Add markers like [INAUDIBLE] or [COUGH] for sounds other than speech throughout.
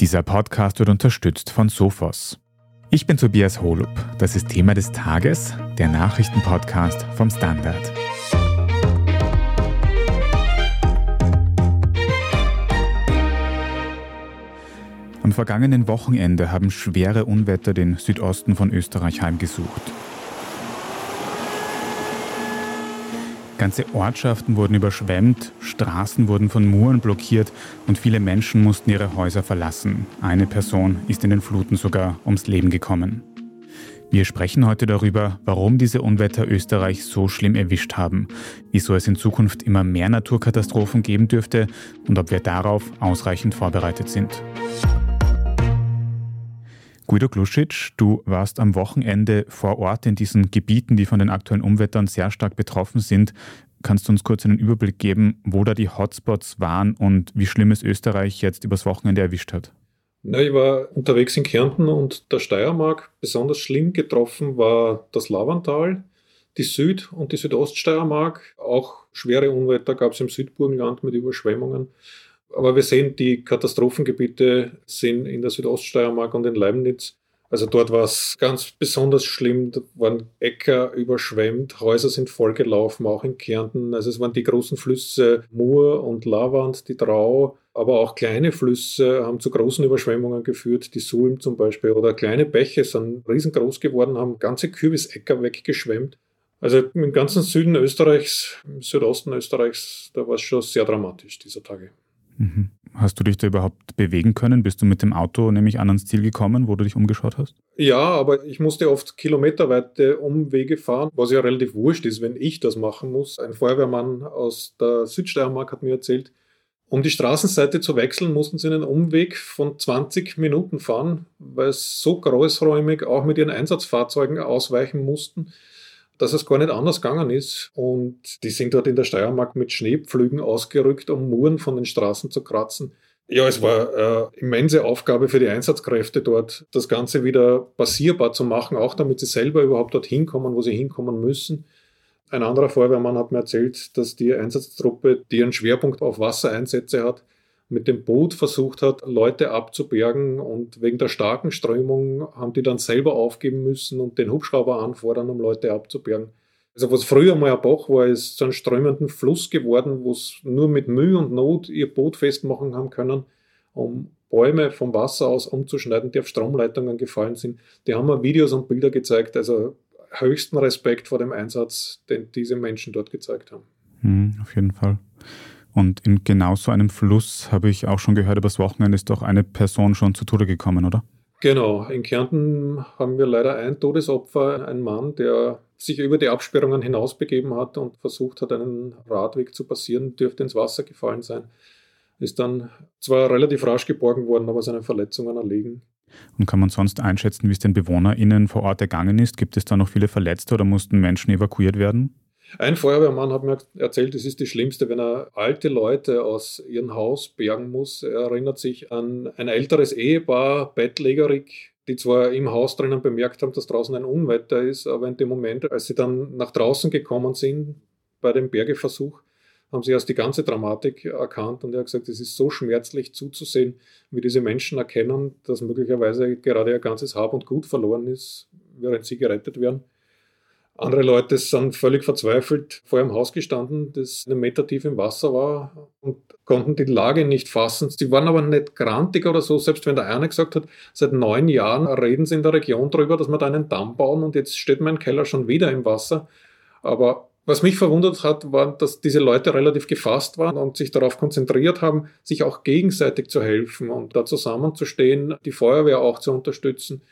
Dieser Podcast wird unterstützt von Sophos. Ich bin Tobias Holub. Das ist Thema des Tages, der Nachrichtenpodcast vom Standard. Am vergangenen Wochenende haben schwere Unwetter den Südosten von Österreich heimgesucht. Ganze Ortschaften wurden überschwemmt, Straßen wurden von Muren blockiert und viele Menschen mussten ihre Häuser verlassen. Eine Person ist in den Fluten sogar ums Leben gekommen. Wir sprechen heute darüber, warum diese Unwetter Österreich so schlimm erwischt haben, wieso es in Zukunft immer mehr Naturkatastrophen geben dürfte und ob wir darauf ausreichend vorbereitet sind. Guido Kluschitsch, du warst am Wochenende vor Ort in diesen Gebieten, die von den aktuellen Umwettern sehr stark betroffen sind. Kannst du uns kurz einen Überblick geben, wo da die Hotspots waren und wie schlimm es Österreich jetzt übers Wochenende erwischt hat? Na, ich war unterwegs in Kärnten und der Steiermark. Besonders schlimm getroffen war das Lavantal, die Süd- und die Südoststeiermark. Auch schwere Unwetter gab es im Südburgenland mit Überschwemmungen. Aber wir sehen, die Katastrophengebiete sind in der Südoststeiermark und in Leibniz. Also dort war es ganz besonders schlimm. Da waren Äcker überschwemmt, Häuser sind vollgelaufen, auch in Kärnten. Also es waren die großen Flüsse Mur und Lavand, die Drau, aber auch kleine Flüsse haben zu großen Überschwemmungen geführt, die Sulm zum Beispiel. Oder kleine Bäche sind riesengroß geworden, haben ganze Kürbisäcker weggeschwemmt. Also im ganzen Süden Österreichs, im Südosten Österreichs, da war es schon sehr dramatisch dieser Tage. Mhm. Hast du dich da überhaupt bewegen können? Bist du mit dem Auto nämlich an ans Ziel gekommen, wo du dich umgeschaut hast? Ja, aber ich musste oft kilometerweite Umwege fahren, was ja relativ wurscht ist, wenn ich das machen muss. Ein Feuerwehrmann aus der Südsteiermark hat mir erzählt, um die Straßenseite zu wechseln, mussten sie einen Umweg von 20 Minuten fahren, weil es so großräumig auch mit ihren Einsatzfahrzeugen ausweichen mussten dass es gar nicht anders gegangen ist. Und die sind dort in der Steiermark mit Schneepflügen ausgerückt, um Muren von den Straßen zu kratzen. Ja, es war eine immense Aufgabe für die Einsatzkräfte dort, das Ganze wieder passierbar zu machen, auch damit sie selber überhaupt dorthin kommen, wo sie hinkommen müssen. Ein anderer Feuerwehrmann hat mir erzählt, dass die Einsatztruppe, die einen Schwerpunkt auf Wassereinsätze hat, mit dem Boot versucht hat, Leute abzubergen und wegen der starken Strömung haben die dann selber aufgeben müssen und den Hubschrauber anfordern, um Leute abzubergen. Also was früher mal ein Bach war, ist zu einem strömenden Fluss geworden, wo es nur mit Mühe und Not ihr Boot festmachen haben können, um Bäume vom Wasser aus umzuschneiden, die auf Stromleitungen gefallen sind. Die haben mir Videos und Bilder gezeigt, also höchsten Respekt vor dem Einsatz, den diese Menschen dort gezeigt haben. Mhm, auf jeden Fall. Und in genau so einem Fluss habe ich auch schon gehört, übers Wochenende ist doch eine Person schon zu Tode gekommen, oder? Genau, in Kärnten haben wir leider ein Todesopfer, ein Mann, der sich über die Absperrungen hinaus begeben hat und versucht hat, einen Radweg zu passieren, dürfte ins Wasser gefallen sein. Ist dann zwar relativ rasch geborgen worden, aber seine Verletzungen erlegen. Und kann man sonst einschätzen, wie es den BewohnerInnen vor Ort ergangen ist? Gibt es da noch viele Verletzte oder mussten Menschen evakuiert werden? Ein Feuerwehrmann hat mir erzählt, es ist das Schlimmste, wenn er alte Leute aus ihrem Haus bergen muss. Er erinnert sich an ein älteres Ehepaar, bettlägerig, die zwar im Haus drinnen bemerkt haben, dass draußen ein Unwetter ist, aber in dem Moment, als sie dann nach draußen gekommen sind bei dem Bergeversuch, haben sie erst die ganze Dramatik erkannt und er hat gesagt, es ist so schmerzlich zuzusehen, wie diese Menschen erkennen, dass möglicherweise gerade ihr ganzes Hab und Gut verloren ist, während sie gerettet werden. Andere Leute sind völlig verzweifelt vor ihrem Haus gestanden, das einen Meter tief im Wasser war und konnten die Lage nicht fassen. Sie waren aber nicht grantig oder so, selbst wenn der eine gesagt hat, seit neun Jahren reden sie in der Region darüber, dass wir da einen Damm bauen und jetzt steht mein Keller schon wieder im Wasser. Aber was mich verwundert hat, war, dass diese Leute relativ gefasst waren und sich darauf konzentriert haben, sich auch gegenseitig zu helfen und da zusammenzustehen, die Feuerwehr auch zu unterstützen.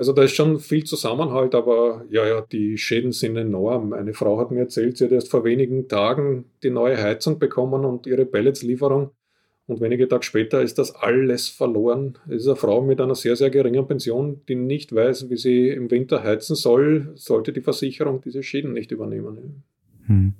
Also da ist schon viel Zusammenhalt, aber ja, ja, die Schäden sind enorm. Eine Frau hat mir erzählt, sie hat erst vor wenigen Tagen die neue Heizung bekommen und ihre Pelletslieferung. Und wenige Tage später ist das alles verloren. Es ist eine Frau mit einer sehr, sehr geringen Pension, die nicht weiß, wie sie im Winter heizen soll, sollte die Versicherung diese Schäden nicht übernehmen. Hm.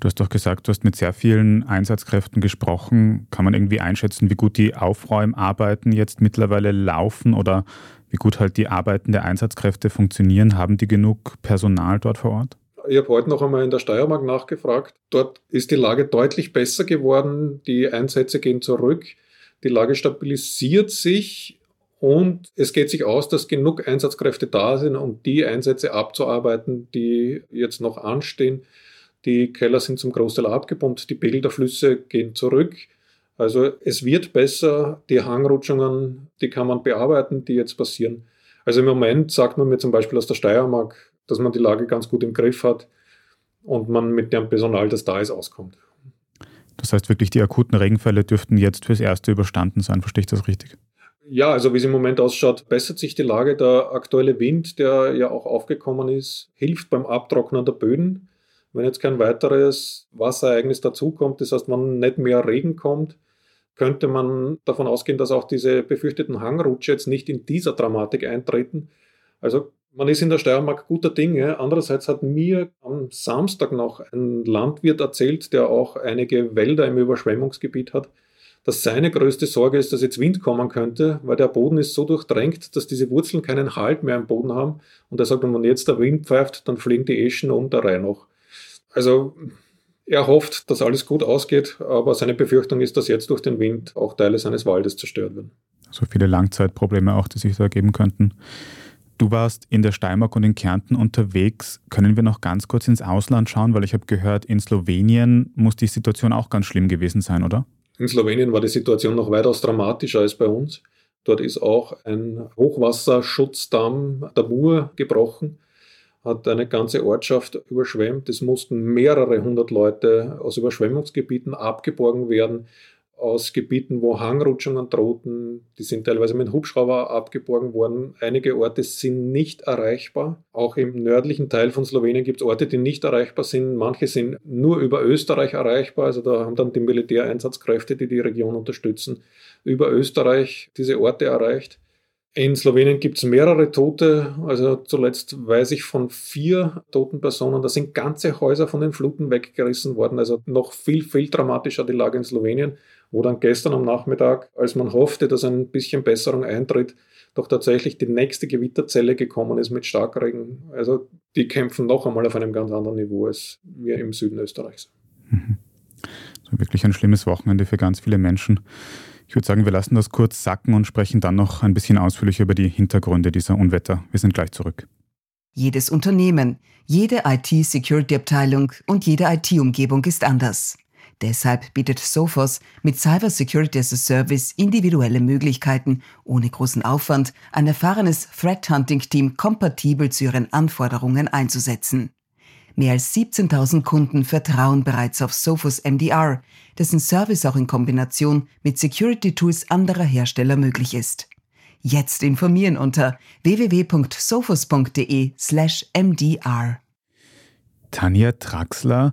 Du hast doch gesagt, du hast mit sehr vielen Einsatzkräften gesprochen. Kann man irgendwie einschätzen, wie gut die Aufräumarbeiten jetzt mittlerweile laufen oder wie gut halt die Arbeiten der Einsatzkräfte funktionieren. Haben die genug Personal dort vor Ort? Ich habe heute noch einmal in der Steiermark nachgefragt. Dort ist die Lage deutlich besser geworden. Die Einsätze gehen zurück. Die Lage stabilisiert sich und es geht sich aus, dass genug Einsatzkräfte da sind, um die Einsätze abzuarbeiten, die jetzt noch anstehen. Die Keller sind zum Großteil abgepumpt, die Pegel der Flüsse gehen zurück. Also es wird besser, die Hangrutschungen, die kann man bearbeiten, die jetzt passieren. Also im Moment sagt man mir zum Beispiel aus der Steiermark, dass man die Lage ganz gut im Griff hat und man mit dem Personal, das da ist, auskommt. Das heißt wirklich, die akuten Regenfälle dürften jetzt fürs Erste überstanden sein. Verstehe ich das richtig? Ja, also wie es im Moment ausschaut, bessert sich die Lage. Der aktuelle Wind, der ja auch aufgekommen ist, hilft beim Abtrocknen der Böden. Wenn jetzt kein weiteres Wasserereignis dazukommt, das heißt, wenn nicht mehr Regen kommt, könnte man davon ausgehen, dass auch diese befürchteten Hangrutsche jetzt nicht in dieser Dramatik eintreten. Also man ist in der Steiermark guter Dinge. Andererseits hat mir am Samstag noch ein Landwirt erzählt, der auch einige Wälder im Überschwemmungsgebiet hat, dass seine größte Sorge ist, dass jetzt Wind kommen könnte, weil der Boden ist so durchdrängt, dass diese Wurzeln keinen Halt mehr im Boden haben. Und er sagt, wenn jetzt der Wind pfeift, dann fliegen die Eschen um der Reihe noch. Also er hofft, dass alles gut ausgeht, aber seine Befürchtung ist, dass jetzt durch den Wind auch Teile seines Waldes zerstört werden. So viele Langzeitprobleme auch, die sich da ergeben könnten. Du warst in der Steiermark und in Kärnten unterwegs. Können wir noch ganz kurz ins Ausland schauen? Weil ich habe gehört, in Slowenien muss die Situation auch ganz schlimm gewesen sein, oder? In Slowenien war die Situation noch weitaus dramatischer als bei uns. Dort ist auch ein Hochwasserschutzdamm der Mur gebrochen, hat eine ganze Ortschaft überschwemmt. Es mussten mehrere hundert Leute aus Überschwemmungsgebieten abgeborgen werden aus Gebieten, wo Hangrutschungen drohten. Die sind teilweise mit Hubschrauber abgeborgen worden. Einige Orte sind nicht erreichbar. Auch im nördlichen Teil von Slowenien gibt es Orte, die nicht erreichbar sind. Manche sind nur über Österreich erreichbar. Also da haben dann die Militäreinsatzkräfte, die die Region unterstützen, über Österreich diese Orte erreicht. In Slowenien gibt es mehrere Tote. Also zuletzt weiß ich von vier toten Personen. Da sind ganze Häuser von den Fluten weggerissen worden. Also noch viel, viel dramatischer die Lage in Slowenien wo dann gestern am Nachmittag, als man hoffte, dass ein bisschen Besserung eintritt, doch tatsächlich die nächste Gewitterzelle gekommen ist mit Starkregen. Also die kämpfen noch einmal auf einem ganz anderen Niveau als wir im Süden Österreichs. Mhm. Wirklich ein schlimmes Wochenende für ganz viele Menschen. Ich würde sagen, wir lassen das kurz sacken und sprechen dann noch ein bisschen ausführlicher über die Hintergründe dieser Unwetter. Wir sind gleich zurück. Jedes Unternehmen, jede IT-Security-Abteilung und jede IT-Umgebung ist anders. Deshalb bietet Sophos mit Cyber Security as a Service individuelle Möglichkeiten, ohne großen Aufwand ein erfahrenes Threat Hunting Team kompatibel zu ihren Anforderungen einzusetzen. Mehr als 17.000 Kunden vertrauen bereits auf Sophos MDR, dessen Service auch in Kombination mit Security Tools anderer Hersteller möglich ist. Jetzt informieren unter www.sophos.de/mdr. Tanja Traxler,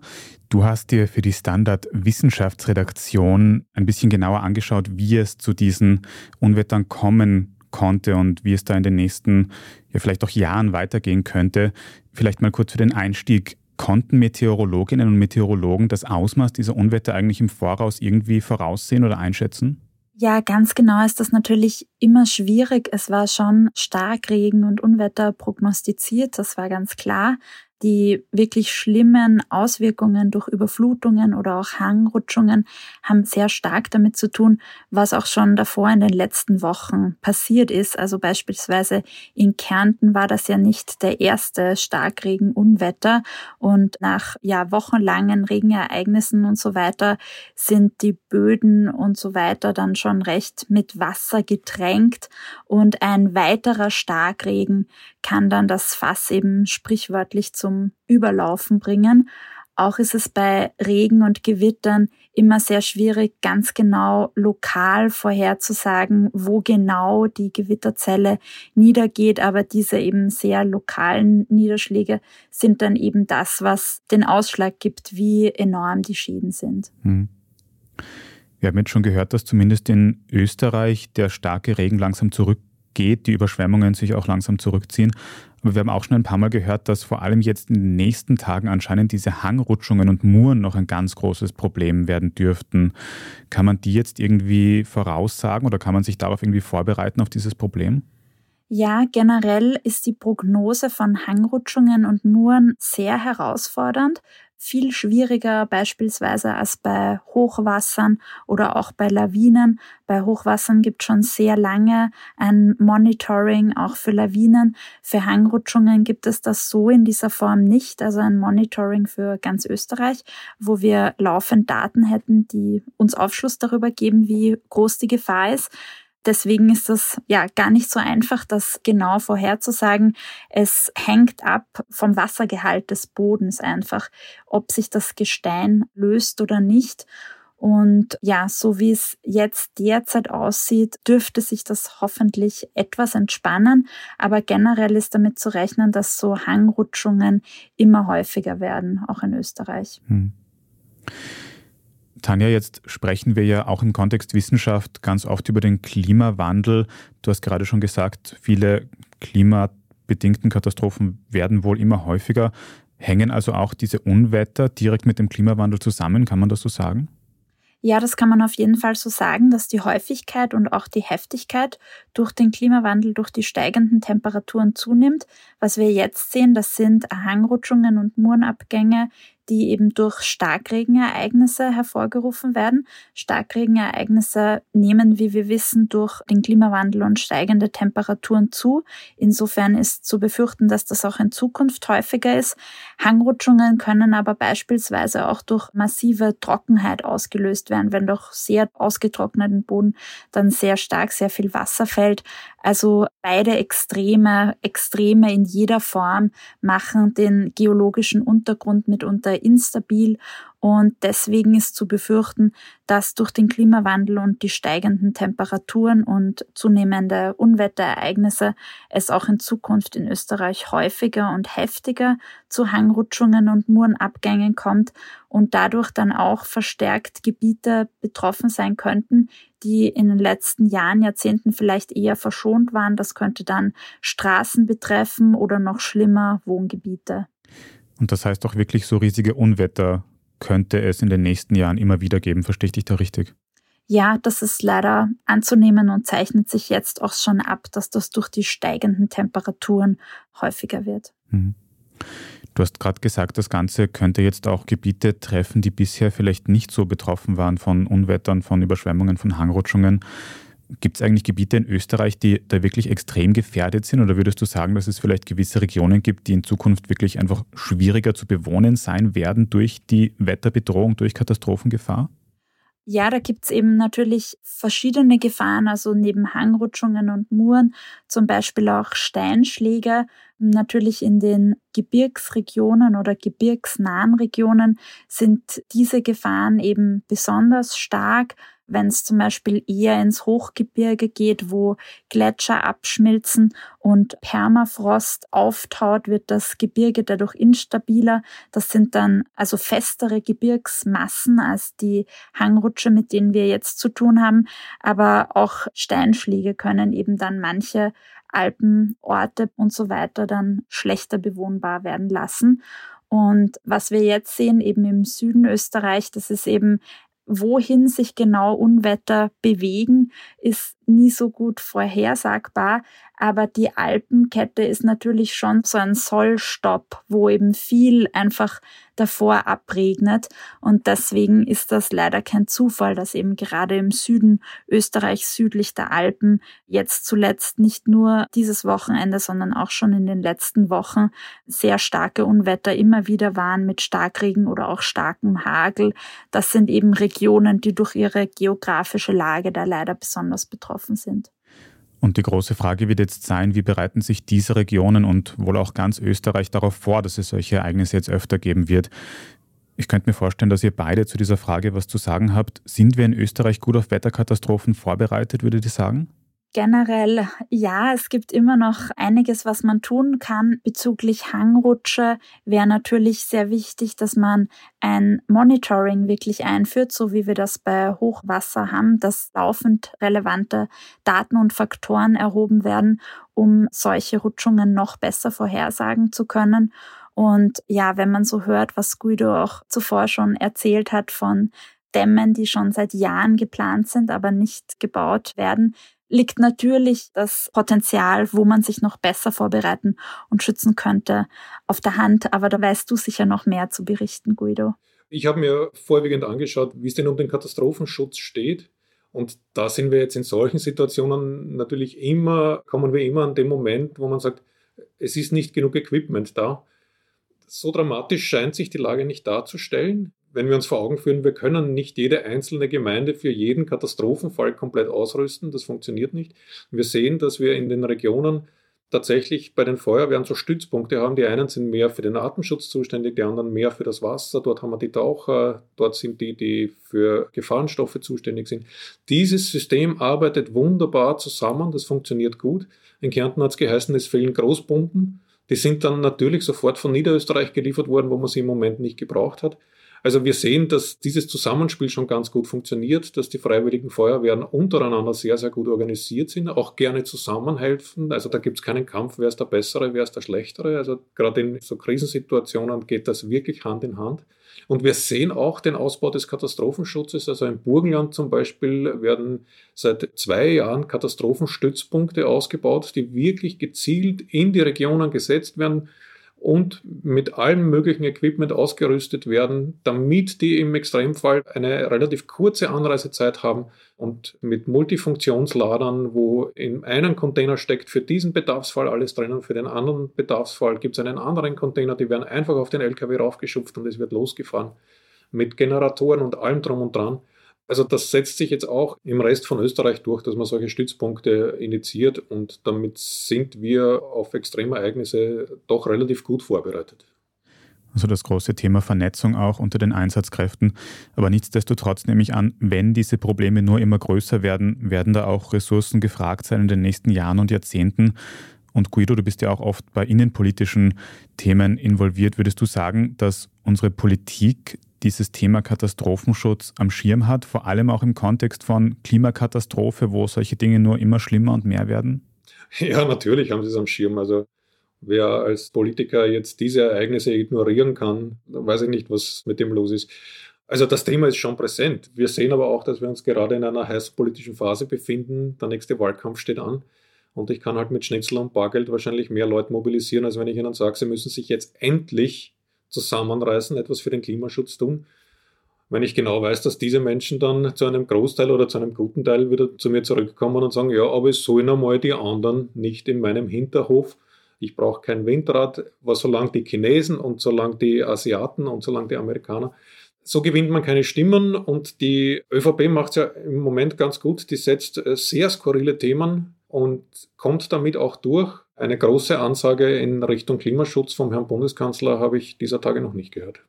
du hast dir für die Standard Wissenschaftsredaktion ein bisschen genauer angeschaut, wie es zu diesen Unwettern kommen konnte und wie es da in den nächsten, ja vielleicht auch Jahren weitergehen könnte. Vielleicht mal kurz für den Einstieg. Konnten Meteorologinnen und Meteorologen das Ausmaß dieser Unwetter eigentlich im Voraus irgendwie voraussehen oder einschätzen? Ja, ganz genau ist das natürlich immer schwierig. Es war schon Starkregen und Unwetter prognostiziert, das war ganz klar die wirklich schlimmen Auswirkungen durch Überflutungen oder auch Hangrutschungen haben sehr stark damit zu tun, was auch schon davor in den letzten Wochen passiert ist. Also beispielsweise in Kärnten war das ja nicht der erste Starkregen-Unwetter und nach ja wochenlangen Regenereignissen und so weiter sind die Böden und so weiter dann schon recht mit Wasser getränkt und ein weiterer Starkregen kann dann das Fass eben sprichwörtlich zum Überlaufen bringen. Auch ist es bei Regen und Gewittern immer sehr schwierig, ganz genau lokal vorherzusagen, wo genau die Gewitterzelle niedergeht. Aber diese eben sehr lokalen Niederschläge sind dann eben das, was den Ausschlag gibt, wie enorm die Schäden sind. Hm. Wir haben jetzt schon gehört, dass zumindest in Österreich der starke Regen langsam zurück geht, die Überschwemmungen sich auch langsam zurückziehen. Aber wir haben auch schon ein paar Mal gehört, dass vor allem jetzt in den nächsten Tagen anscheinend diese Hangrutschungen und Muren noch ein ganz großes Problem werden dürften. Kann man die jetzt irgendwie voraussagen oder kann man sich darauf irgendwie vorbereiten auf dieses Problem? Ja, generell ist die Prognose von Hangrutschungen und Muren sehr herausfordernd, viel schwieriger beispielsweise als bei Hochwassern oder auch bei Lawinen. Bei Hochwassern gibt es schon sehr lange ein Monitoring auch für Lawinen. Für Hangrutschungen gibt es das so in dieser Form nicht, also ein Monitoring für ganz Österreich, wo wir laufend Daten hätten, die uns Aufschluss darüber geben, wie groß die Gefahr ist. Deswegen ist das ja gar nicht so einfach, das genau vorherzusagen. Es hängt ab vom Wassergehalt des Bodens einfach, ob sich das Gestein löst oder nicht. Und ja, so wie es jetzt derzeit aussieht, dürfte sich das hoffentlich etwas entspannen. Aber generell ist damit zu rechnen, dass so Hangrutschungen immer häufiger werden, auch in Österreich. Hm. Tanja, jetzt sprechen wir ja auch im Kontext Wissenschaft ganz oft über den Klimawandel. Du hast gerade schon gesagt, viele klimabedingten Katastrophen werden wohl immer häufiger. Hängen also auch diese Unwetter direkt mit dem Klimawandel zusammen? Kann man das so sagen? Ja, das kann man auf jeden Fall so sagen, dass die Häufigkeit und auch die Heftigkeit durch den Klimawandel, durch die steigenden Temperaturen zunimmt. Was wir jetzt sehen, das sind Hangrutschungen und Murenabgänge die eben durch Starkregenereignisse hervorgerufen werden. Starkregenereignisse nehmen, wie wir wissen, durch den Klimawandel und steigende Temperaturen zu. Insofern ist zu befürchten, dass das auch in Zukunft häufiger ist. Hangrutschungen können aber beispielsweise auch durch massive Trockenheit ausgelöst werden, wenn durch sehr ausgetrockneten Boden dann sehr stark sehr viel Wasser fällt. Also beide Extreme, Extreme in jeder Form machen den geologischen Untergrund mitunter instabil und deswegen ist zu befürchten, dass durch den Klimawandel und die steigenden Temperaturen und zunehmende Unwetterereignisse es auch in Zukunft in Österreich häufiger und heftiger zu Hangrutschungen und Murenabgängen kommt und dadurch dann auch verstärkt Gebiete betroffen sein könnten, die in den letzten Jahren, Jahrzehnten vielleicht eher verschont waren. Das könnte dann Straßen betreffen oder noch schlimmer Wohngebiete. Und das heißt auch wirklich so riesige Unwetter könnte es in den nächsten Jahren immer wieder geben. Verstehe ich dich da richtig? Ja, das ist leider anzunehmen und zeichnet sich jetzt auch schon ab, dass das durch die steigenden Temperaturen häufiger wird. Mhm. Du hast gerade gesagt, das Ganze könnte jetzt auch Gebiete treffen, die bisher vielleicht nicht so betroffen waren von Unwettern, von Überschwemmungen, von Hangrutschungen. Gibt es eigentlich Gebiete in Österreich, die da wirklich extrem gefährdet sind? Oder würdest du sagen, dass es vielleicht gewisse Regionen gibt, die in Zukunft wirklich einfach schwieriger zu bewohnen sein werden durch die Wetterbedrohung, durch Katastrophengefahr? Ja, da gibt's eben natürlich verschiedene Gefahren, also neben Hangrutschungen und Muren, zum Beispiel auch Steinschläge. Natürlich in den Gebirgsregionen oder gebirgsnahen Regionen sind diese Gefahren eben besonders stark wenn es zum Beispiel eher ins Hochgebirge geht, wo Gletscher abschmilzen und Permafrost auftaut, wird das Gebirge dadurch instabiler. Das sind dann also festere Gebirgsmassen als die Hangrutsche, mit denen wir jetzt zu tun haben. Aber auch Steinschläge können eben dann manche Alpenorte und so weiter dann schlechter bewohnbar werden lassen. Und was wir jetzt sehen, eben im Süden Österreich, das ist eben wohin sich genau Unwetter bewegen, ist nie so gut vorhersagbar. Aber die Alpenkette ist natürlich schon so ein Sollstopp, wo eben viel einfach davor abregnet. Und deswegen ist das leider kein Zufall, dass eben gerade im Süden Österreichs südlich der Alpen jetzt zuletzt nicht nur dieses Wochenende, sondern auch schon in den letzten Wochen sehr starke Unwetter immer wieder waren mit Starkregen oder auch starkem Hagel. Das sind eben Regionen, die durch ihre geografische Lage da leider besonders betroffen sind. Und die große Frage wird jetzt sein, wie bereiten sich diese Regionen und wohl auch ganz Österreich darauf vor, dass es solche Ereignisse jetzt öfter geben wird. Ich könnte mir vorstellen, dass ihr beide zu dieser Frage was zu sagen habt. Sind wir in Österreich gut auf Wetterkatastrophen vorbereitet, würdet ihr sagen? Generell ja, es gibt immer noch einiges, was man tun kann. Bezüglich Hangrutsche wäre natürlich sehr wichtig, dass man ein Monitoring wirklich einführt, so wie wir das bei Hochwasser haben, dass laufend relevante Daten und Faktoren erhoben werden, um solche Rutschungen noch besser vorhersagen zu können. Und ja, wenn man so hört, was Guido auch zuvor schon erzählt hat von Dämmen, die schon seit Jahren geplant sind, aber nicht gebaut werden, liegt natürlich das Potenzial, wo man sich noch besser vorbereiten und schützen könnte, auf der Hand. Aber da weißt du sicher noch mehr zu berichten, Guido. Ich habe mir vorwiegend angeschaut, wie es denn um den Katastrophenschutz steht. Und da sind wir jetzt in solchen Situationen natürlich immer, kommen wir immer an den Moment, wo man sagt, es ist nicht genug Equipment da. So dramatisch scheint sich die Lage nicht darzustellen wenn wir uns vor Augen führen, wir können nicht jede einzelne Gemeinde für jeden Katastrophenfall komplett ausrüsten, das funktioniert nicht. Wir sehen, dass wir in den Regionen tatsächlich bei den Feuerwehren so Stützpunkte haben. Die einen sind mehr für den Atemschutz zuständig, die anderen mehr für das Wasser. Dort haben wir die Taucher, dort sind die, die für Gefahrenstoffe zuständig sind. Dieses System arbeitet wunderbar zusammen, das funktioniert gut. In Kärnten hat es geheißen, es fehlen Großpumpen. Die sind dann natürlich sofort von Niederösterreich geliefert worden, wo man sie im Moment nicht gebraucht hat. Also wir sehen, dass dieses Zusammenspiel schon ganz gut funktioniert, dass die freiwilligen Feuerwehren untereinander sehr, sehr gut organisiert sind, auch gerne zusammenhelfen. Also da gibt es keinen Kampf, wer ist der Bessere, wer ist der Schlechtere. Also gerade in so Krisensituationen geht das wirklich Hand in Hand. Und wir sehen auch den Ausbau des Katastrophenschutzes. Also im Burgenland zum Beispiel werden seit zwei Jahren Katastrophenstützpunkte ausgebaut, die wirklich gezielt in die Regionen gesetzt werden und mit allem möglichen Equipment ausgerüstet werden, damit die im Extremfall eine relativ kurze Anreisezeit haben und mit Multifunktionsladern, wo in einem Container steckt für diesen Bedarfsfall alles drinnen, für den anderen Bedarfsfall gibt es einen anderen Container, die werden einfach auf den LKW raufgeschupft und es wird losgefahren mit Generatoren und allem drum und dran. Also das setzt sich jetzt auch im Rest von Österreich durch, dass man solche Stützpunkte initiiert und damit sind wir auf Extremereignisse doch relativ gut vorbereitet. Also das große Thema Vernetzung auch unter den Einsatzkräften. Aber nichtsdestotrotz nehme ich an, wenn diese Probleme nur immer größer werden, werden da auch Ressourcen gefragt sein in den nächsten Jahren und Jahrzehnten. Und Guido, du bist ja auch oft bei innenpolitischen Themen involviert. Würdest du sagen, dass unsere Politik dieses Thema Katastrophenschutz am Schirm hat, vor allem auch im Kontext von Klimakatastrophe, wo solche Dinge nur immer schlimmer und mehr werden? [LAUGHS] Ja, natürlich haben sie es am Schirm. Also wer als Politiker jetzt diese Ereignisse ignorieren kann, weiß ich nicht, was mit dem los ist. Also das Thema ist schon präsent. Wir sehen aber auch, dass wir uns gerade in einer heißen politischen Phase befinden. Der nächste Wahlkampf steht an. Und ich kann halt mit Schnitzel und Bargeld wahrscheinlich mehr Leute mobilisieren, als wenn ich ihnen sage, sie müssen sich jetzt endlich zusammenreißen, etwas für den Klimaschutz tun. Wenn ich genau weiß, dass diese Menschen dann zu einem Großteil oder zu einem guten Teil wieder zu mir zurückkommen und sagen, ja, aber es sollen einmal die anderen nicht in meinem Hinterhof. Ich brauche kein Windrad, aber solange die Chinesen und solange die Asiaten und solange die Amerikaner, so gewinnt man keine Stimmen und die ÖVP macht es ja im Moment ganz gut. Die setzt äh, sehr skurrile Themen und kommt damit auch durch. Eine große Ansage in Richtung Klimaschutz vom Herrn Bundeskanzler habe ich dieser Tage noch nicht gehört.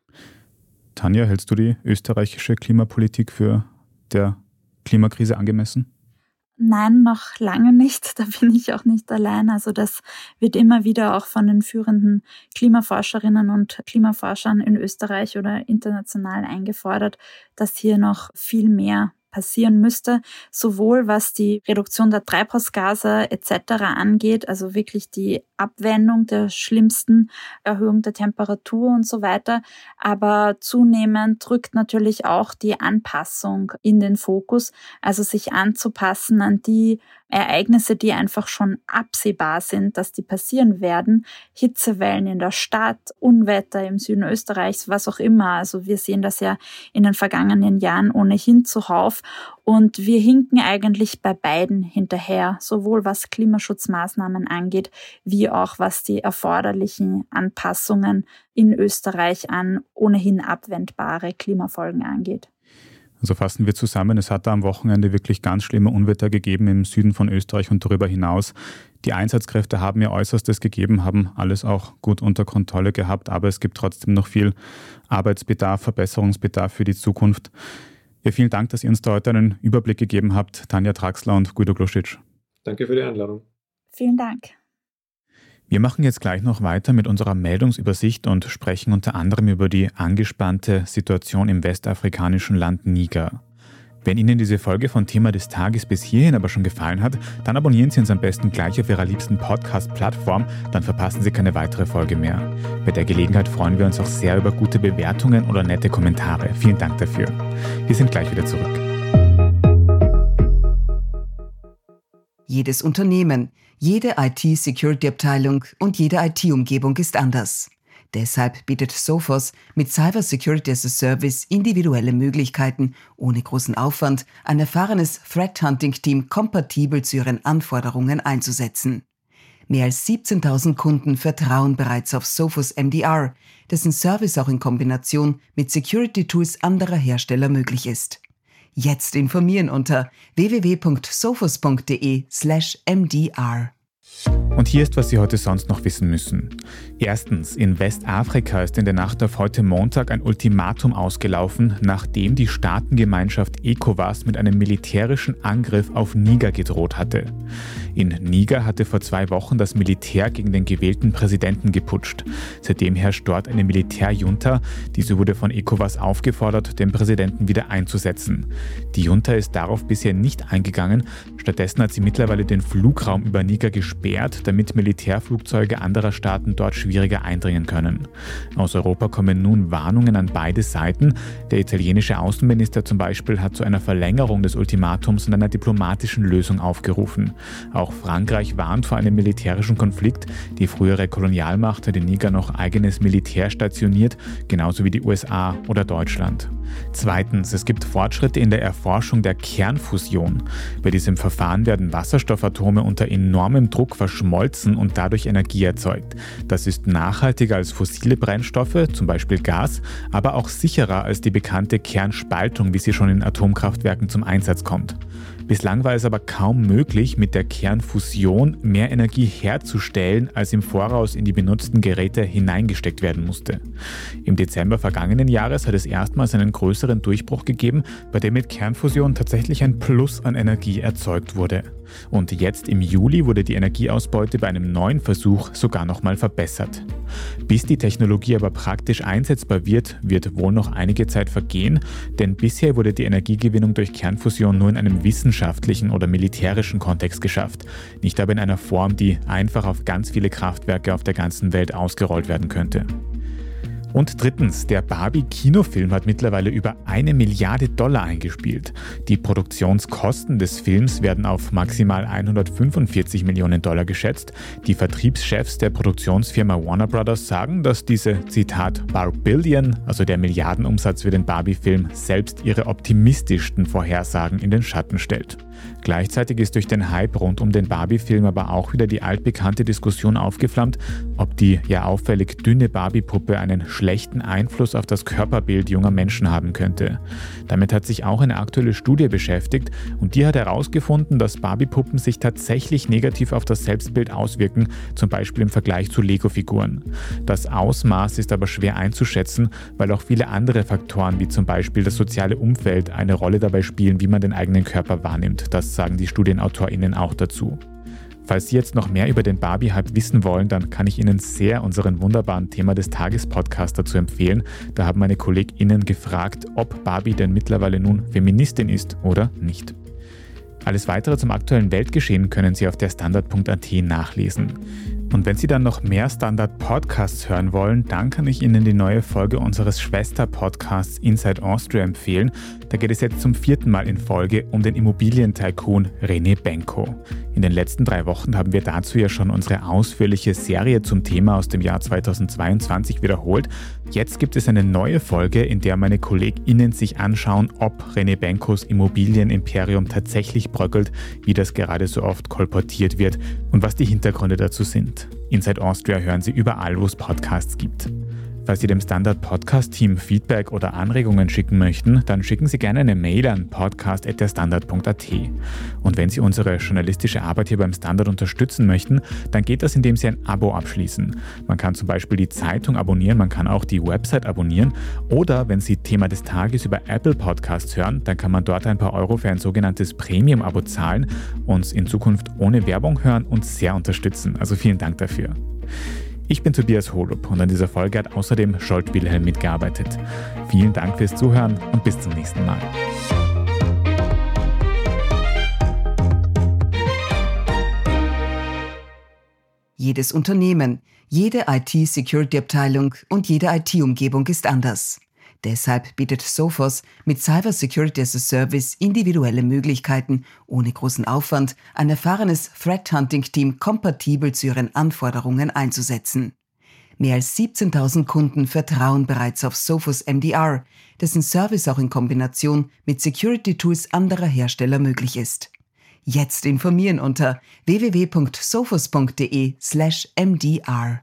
Tanja, hältst du die österreichische Klimapolitik für der Klimakrise angemessen? Nein, noch lange nicht. Da bin ich auch nicht allein. Also das wird immer wieder auch von den führenden Klimaforscherinnen und Klimaforschern in Österreich oder international eingefordert, dass hier noch viel mehr passieren müsste, sowohl was die Reduktion der Treibhausgase etc. angeht, also wirklich die Abwendung der schlimmsten Erhöhung der Temperatur und so weiter, aber zunehmend drückt natürlich auch die Anpassung in den Fokus, also sich anzupassen an die Ereignisse, die einfach schon absehbar sind, dass die passieren werden. Hitzewellen in der Stadt, Unwetter im Süden Österreichs, was auch immer. Also wir sehen das ja in den vergangenen Jahren ohnehin zuhauf. Und wir hinken eigentlich bei beiden hinterher, sowohl was Klimaschutzmaßnahmen angeht, wie auch was die erforderlichen Anpassungen in Österreich an ohnehin abwendbare Klimafolgen angeht. Also fassen wir zusammen, es hat da am Wochenende wirklich ganz schlimme Unwetter gegeben im Süden von Österreich und darüber hinaus. Die Einsatzkräfte haben ihr Äußerstes gegeben, haben alles auch gut unter Kontrolle gehabt, aber es gibt trotzdem noch viel Arbeitsbedarf, Verbesserungsbedarf für die Zukunft. Ja, vielen Dank, dass ihr uns da heute einen Überblick gegeben habt, Tanja Traxler und Guido Gluschitsch. Danke für die Einladung. Vielen Dank. Wir machen jetzt gleich noch weiter mit unserer Meldungsübersicht und sprechen unter anderem über die angespannte Situation im westafrikanischen Land Niger. Wenn Ihnen diese Folge von Thema des Tages bis hierhin aber schon gefallen hat, dann abonnieren Sie uns am besten gleich auf Ihrer liebsten Podcast-Plattform, dann verpassen Sie keine weitere Folge mehr. Bei der Gelegenheit freuen wir uns auch sehr über gute Bewertungen oder nette Kommentare. Vielen Dank dafür. Wir sind gleich wieder zurück. Jedes Unternehmen, jede IT-Security-Abteilung und jede IT-Umgebung ist anders. Deshalb bietet Sophos mit Cyber Security as a Service individuelle Möglichkeiten, ohne großen Aufwand ein erfahrenes Threat Hunting Team kompatibel zu ihren Anforderungen einzusetzen. Mehr als 17.000 Kunden vertrauen bereits auf Sophos MDR, dessen Service auch in Kombination mit Security Tools anderer Hersteller möglich ist. Jetzt informieren unter www.sophos.de/mdr. Und hier ist, was Sie heute sonst noch wissen müssen. Erstens, in Westafrika ist in der Nacht auf heute Montag ein Ultimatum ausgelaufen, nachdem die Staatengemeinschaft ECOWAS mit einem militärischen Angriff auf Niger gedroht hatte. In Niger hatte vor zwei Wochen das Militär gegen den gewählten Präsidenten geputscht. Seitdem herrscht dort eine Militärjunta. Diese wurde von ECOWAS aufgefordert, den Präsidenten wieder einzusetzen. Die Junta ist darauf bisher nicht eingegangen. Stattdessen hat sie mittlerweile den Flugraum über Niger gesperrt, damit Militärflugzeuge anderer Staaten dort schwieriger eindringen können. Aus Europa kommen nun Warnungen an beide Seiten. Der italienische Außenminister zum Beispiel hat zu einer Verlängerung des Ultimatums und einer diplomatischen Lösung aufgerufen. Auch auch Frankreich warnt vor einem militärischen Konflikt. Die frühere Kolonialmacht hat in Niger noch eigenes Militär stationiert, genauso wie die USA oder Deutschland. Zweitens, es gibt Fortschritte in der Erforschung der Kernfusion. Bei diesem Verfahren werden Wasserstoffatome unter enormem Druck verschmolzen und dadurch Energie erzeugt. Das ist nachhaltiger als fossile Brennstoffe, zum Beispiel Gas, aber auch sicherer als die bekannte Kernspaltung, wie sie schon in Atomkraftwerken zum Einsatz kommt. Bislang war es aber kaum möglich, mit der Kernfusion mehr Energie herzustellen, als im Voraus in die benutzten Geräte hineingesteckt werden musste. Im Dezember vergangenen Jahres hat es erstmals einen größeren Durchbruch gegeben, bei dem mit Kernfusion tatsächlich ein Plus an Energie erzeugt wurde. Und jetzt im Juli wurde die Energieausbeute bei einem neuen Versuch sogar nochmal verbessert. Bis die Technologie aber praktisch einsetzbar wird, wird wohl noch einige Zeit vergehen, denn bisher wurde die Energiegewinnung durch Kernfusion nur in einem wissenschaftlichen oder militärischen Kontext geschafft, nicht aber in einer Form, die einfach auf ganz viele Kraftwerke auf der ganzen Welt ausgerollt werden könnte. Und drittens, der Barbie-Kinofilm hat mittlerweile über eine Milliarde Dollar eingespielt. Die Produktionskosten des Films werden auf maximal 145 Millionen Dollar geschätzt. Die Vertriebschefs der Produktionsfirma Warner Brothers sagen, dass diese, Zitat, Barbillion, also der Milliardenumsatz für den Barbie-Film, selbst ihre optimistischsten Vorhersagen in den Schatten stellt. Gleichzeitig ist durch den Hype rund um den Barbie-Film aber auch wieder die altbekannte Diskussion aufgeflammt, ob die ja auffällig dünne Barbie-Puppe einen schlechten Einfluss auf das Körperbild junger Menschen haben könnte. Damit hat sich auch eine aktuelle Studie beschäftigt und die hat herausgefunden, dass Barbie-Puppen sich tatsächlich negativ auf das Selbstbild auswirken, zum Beispiel im Vergleich zu Lego-Figuren. Das Ausmaß ist aber schwer einzuschätzen, weil auch viele andere Faktoren wie zum Beispiel das soziale Umfeld eine Rolle dabei spielen, wie man den eigenen Körper wahrnimmt. Das sagen die StudienautorInnen auch dazu. Falls Sie jetzt noch mehr über den Barbie-Hype wissen wollen, dann kann ich Ihnen sehr unseren wunderbaren Thema des Tages-Podcast dazu empfehlen. Da haben meine KollegInnen gefragt, ob Barbie denn mittlerweile nun Feministin ist oder nicht. Alles weitere zum aktuellen Weltgeschehen können Sie auf der Standard.at nachlesen. Und wenn Sie dann noch mehr Standard-Podcasts hören wollen, dann kann ich Ihnen die neue Folge unseres Schwester-Podcasts Inside Austria empfehlen. Da geht es jetzt zum vierten Mal in Folge um den Immobilientycoon René Benko. In den letzten drei Wochen haben wir dazu ja schon unsere ausführliche Serie zum Thema aus dem Jahr 2022 wiederholt. Jetzt gibt es eine neue Folge, in der meine KollegInnen sich anschauen, ob René Benkos Immobilienimperium tatsächlich bröckelt, wie das gerade so oft kolportiert wird und was die Hintergründe dazu sind. Inside Austria hören Sie überall, wo es Podcasts gibt. Falls Sie dem Standard Podcast Team Feedback oder Anregungen schicken möchten, dann schicken Sie gerne eine Mail an podcast.derstandard.at. Und wenn Sie unsere journalistische Arbeit hier beim Standard unterstützen möchten, dann geht das, indem Sie ein Abo abschließen. Man kann zum Beispiel die Zeitung abonnieren, man kann auch die Website abonnieren oder wenn Sie Thema des Tages über Apple Podcasts hören, dann kann man dort ein paar Euro für ein sogenanntes Premium-Abo zahlen, uns in Zukunft ohne Werbung hören und sehr unterstützen. Also vielen Dank dafür. Ich bin Tobias Holub und an dieser Folge hat außerdem Scholt Wilhelm mitgearbeitet. Vielen Dank fürs Zuhören und bis zum nächsten Mal. Jedes Unternehmen, jede IT-Security-Abteilung und jede IT-Umgebung ist anders. Deshalb bietet Sophos mit Cyber Security as a Service individuelle Möglichkeiten, ohne großen Aufwand ein erfahrenes Threat Hunting Team kompatibel zu ihren Anforderungen einzusetzen. Mehr als 17.000 Kunden vertrauen bereits auf Sophos MDR, dessen Service auch in Kombination mit Security Tools anderer Hersteller möglich ist. Jetzt informieren unter www.sophos.de/mdr.